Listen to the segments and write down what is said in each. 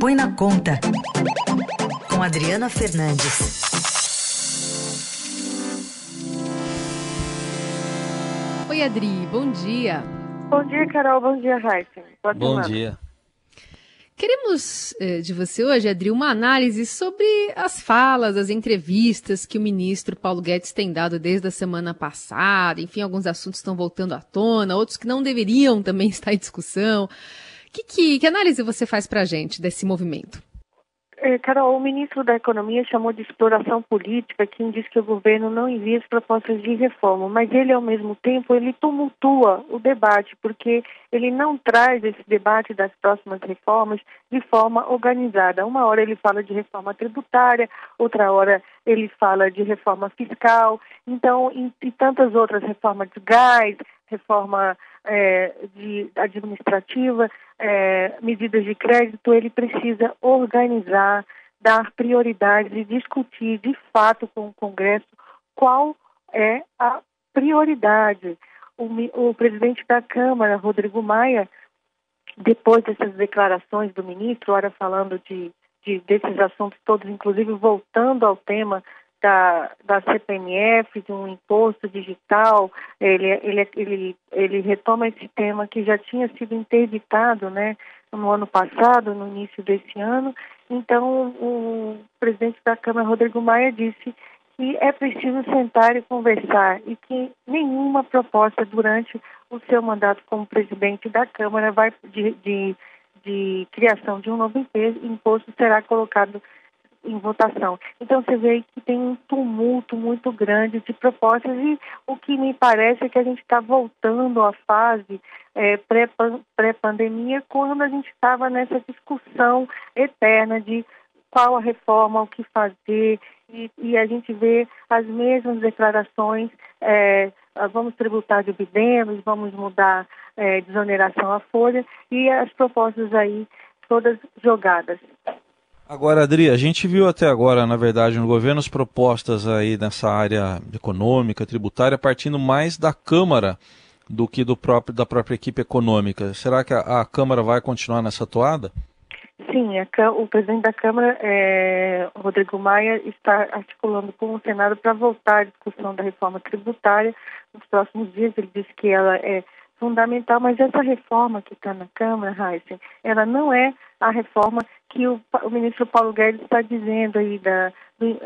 Põe na Conta, com Adriana Fernandes. Oi, Adri, bom dia. Bom dia, Carol. Bom dia, Raíssa. Bom semana. dia. Queremos eh, de você hoje, Adri, uma análise sobre as falas, as entrevistas que o ministro Paulo Guedes tem dado desde a semana passada. Enfim, alguns assuntos estão voltando à tona, outros que não deveriam também estar em discussão. Que, que, que análise você faz para a gente desse movimento? É, Carol, o ministro da Economia chamou de exploração política quem diz que o governo não envia as propostas de reforma, mas ele, ao mesmo tempo, ele tumultua o debate, porque ele não traz esse debate das próximas reformas de forma organizada. Uma hora ele fala de reforma tributária, outra hora ele fala de reforma fiscal, então, e, tantas outras reformas de gás, reforma é, de administrativa, é, medidas de crédito, ele precisa organizar, dar prioridades e discutir de fato com o Congresso qual é a prioridade. O, o presidente da Câmara, Rodrigo Maia, depois dessas declarações do ministro, ora falando de, de desses assuntos todos, inclusive voltando ao tema da, da CPMF, de um imposto digital, ele, ele, ele, ele retoma esse tema que já tinha sido interditado né, no ano passado, no início desse ano. Então, o presidente da Câmara, Rodrigo Maia, disse que é preciso sentar e conversar e que nenhuma proposta durante o seu mandato como presidente da Câmara vai de, de, de criação de um novo imposto será colocado em votação. Então você vê que tem um tumulto muito grande de propostas e o que me parece é que a gente está voltando à fase é, pré-pandemia, quando a gente estava nessa discussão eterna de qual a reforma, o que fazer, e, e a gente vê as mesmas declarações, é, vamos tributar dividendos, vamos mudar é, desoneração à folha, e as propostas aí todas jogadas. Agora, Adri, a gente viu até agora, na verdade, no governo as propostas aí nessa área econômica, tributária, partindo mais da Câmara do que do próprio, da própria equipe econômica. Será que a, a Câmara vai continuar nessa toada? Sim, a, o presidente da Câmara, é, Rodrigo Maia, está articulando com o Senado para voltar à discussão da reforma tributária nos próximos dias. Ele disse que ela é fundamental, mas essa reforma que está na Câmara, Heisen, ela não é a reforma que o, o, ministro Paulo Guedes está dizendo aí da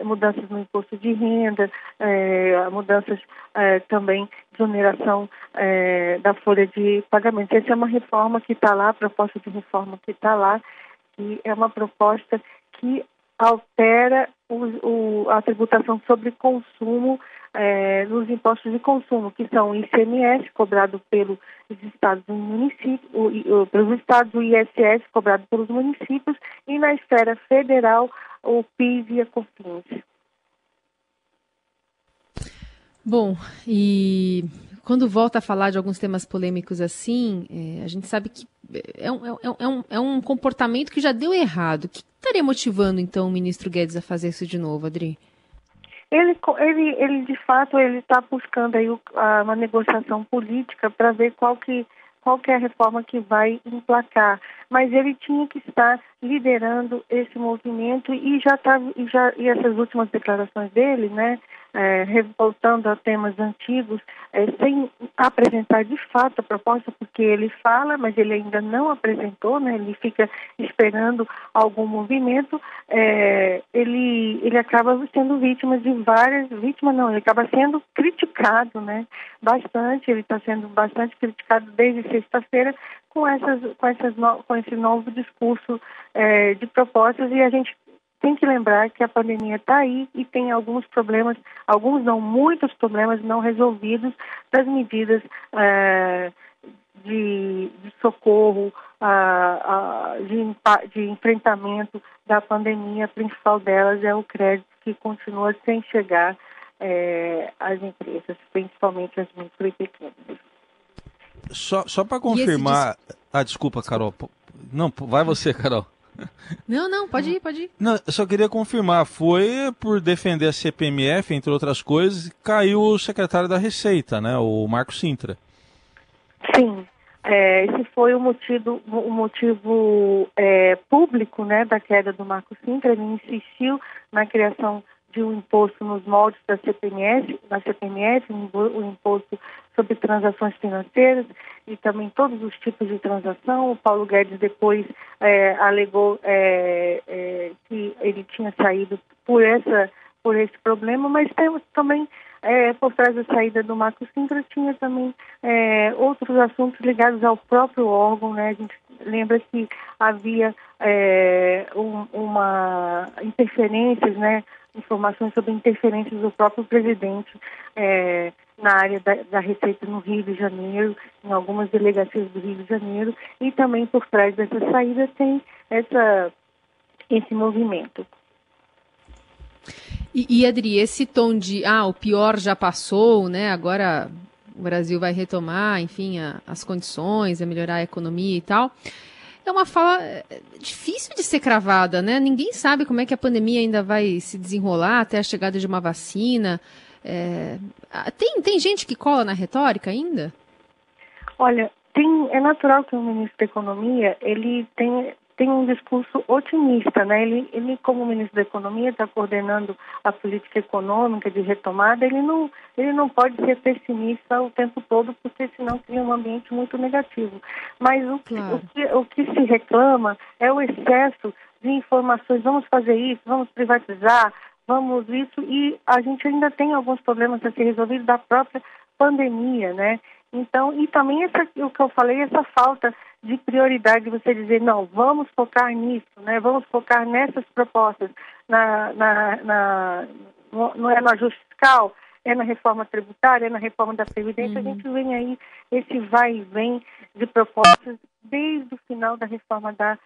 mudanças no imposto de renda, é, mudanças é, também de oneração é, da folha de pagamento. Essa é uma reforma que está lá, a proposta de reforma que está lá, e é uma proposta que altera o, o, a tributação sobre consumo é, nos impostos de consumo, que são o ICMS, cobrado pelos estados e municípios, o, pelos estados, o ISS, cobrado pelos municípios, e na esfera federal, o PIS e a COFINS. Bom, e quando volta a falar de alguns temas polêmicos assim, é, a gente sabe que é um, é, é, um, é um comportamento que já deu errado. Que estaria motivando, então, o ministro Guedes a fazer isso de novo, Adri? Ele, ele, ele de fato, ele está buscando aí uma negociação política para ver qual que, qual que é a reforma que vai emplacar. Mas ele tinha que estar liderando esse movimento e já tá, e já e essas últimas declarações dele, né, é, voltando a temas antigos, é, sem apresentar de fato a proposta, porque ele fala, mas ele ainda não apresentou, né, ele fica esperando algum movimento, é, ele, ele acaba sendo vítima de várias, vítima não, ele acaba sendo criticado, né, bastante, ele está sendo bastante criticado desde sexta-feira com, essas, com, essas com esse novo discurso é, de propostas e a gente tem que lembrar que a pandemia está aí e tem alguns problemas, alguns não, muitos problemas não resolvidos das medidas é, de, de, socorro, de, de enfrentamento da pandemia. A principal delas é o crédito que continua sem chegar é, às empresas, principalmente as micro e pequenas. Só, só para confirmar. Ah, desculpa, Carol. Não, vai você, Carol. Não, não, pode ir, pode ir. Não, eu só queria confirmar, foi por defender a CPMF, entre outras coisas, caiu o secretário da Receita, né, o Marco Sintra. Sim, é, esse foi o motivo, o motivo é, público né, da queda do Marco Sintra. Ele insistiu na criação de um imposto nos moldes da CPMS, da CPMS, o imposto sobre transações financeiras e também todos os tipos de transação. O Paulo Guedes depois é, alegou é, é, que ele tinha saído por essa por esse problema, mas temos também é, por trás da saída do Marco Sintra tinha também é, outros assuntos ligados ao próprio órgão, né? A gente lembra que havia é, um, uma interferências, né? Informações sobre interferências do próprio presidente é, na área da, da, Receita no Rio de Janeiro, em algumas delegacias do Rio de Janeiro, e também por trás dessa saída tem essa, esse movimento. E, e Adri, esse tom de ah, o pior já passou, né? Agora o Brasil vai retomar, enfim, a, as condições, a melhorar a economia e tal. É uma fala é, difícil de ser cravada, né? Ninguém sabe como é que a pandemia ainda vai se desenrolar até a chegada de uma vacina. É... Tem, tem gente que cola na retórica ainda? Olha, tem, é natural que o ministro da Economia ele tem, tem um discurso otimista, né? Ele, ele como ministro da Economia está coordenando a política econômica de retomada, ele não, ele não pode ser pessimista o tempo todo, porque senão cria um ambiente muito negativo. Mas o, claro. o, que, o que se reclama é o excesso de informações, vamos fazer isso, vamos privatizar, vamos isso, e a gente ainda tem alguns problemas a ser resolvidos da própria pandemia, né? Então, e também essa, o que eu falei, essa falta de prioridade, você dizer, não, vamos focar nisso, né? Vamos focar nessas propostas, na, na, na não é no ajuste fiscal, é na reforma tributária, é na reforma da Previdência. Uhum. A gente vem aí esse vai e vem de propostas desde o final da reforma da,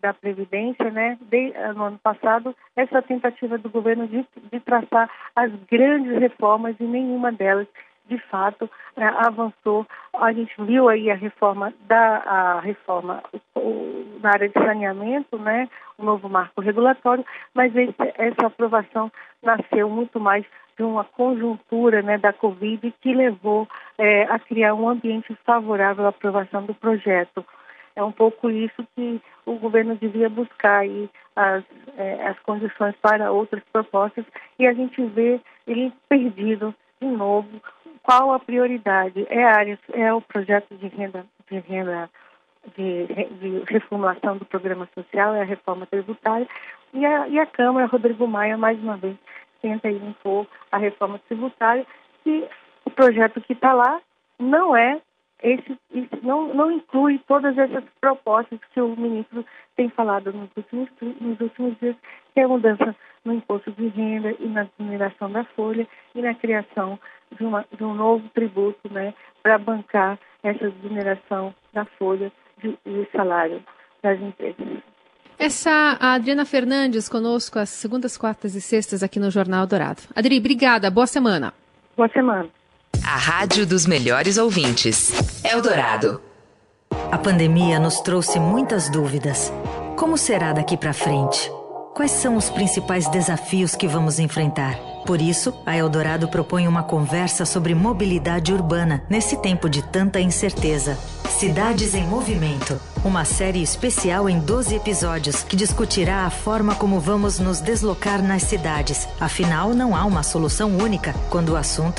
da Previdência, né? De, no ano passado, essa tentativa do governo de, de traçar as grandes reformas e nenhuma delas de fato é, avançou. A gente viu aí a reforma da a reforma o, na área de saneamento, né, o novo marco regulatório, mas esse, essa aprovação nasceu muito mais de uma conjuntura né, da Covid que levou é, a criar um ambiente favorável à aprovação do projeto. É um pouco isso que o governo devia buscar aí as, é, as condições para outras propostas e a gente vê ele perdido de novo qual a prioridade? É área, é o projeto de renda, de renda de, de reformulação do programa social, é a reforma tributária, e a, e a Câmara, Rodrigo Maia, mais uma vez, tenta impor a reforma tributária, e o projeto que está lá não é esse, esse, não, não inclui todas essas propostas que o ministro tem falado nos últimos, nos últimos dias, que é a mudança no imposto de renda e na mineração da folha e na criação de, uma, de um novo tributo né, para bancar essa desoneração da folha de, de salário das empresas. Essa a Adriana Fernandes conosco às segundas, quartas e sextas aqui no Jornal Dourado. Adri, obrigada. Boa semana. Boa semana. A rádio dos melhores ouvintes. Eldorado. A pandemia nos trouxe muitas dúvidas. Como será daqui para frente? Quais são os principais desafios que vamos enfrentar? Por isso, a Eldorado propõe uma conversa sobre mobilidade urbana nesse tempo de tanta incerteza. Cidades em Movimento. Uma série especial em 12 episódios que discutirá a forma como vamos nos deslocar nas cidades. Afinal, não há uma solução única quando o assunto é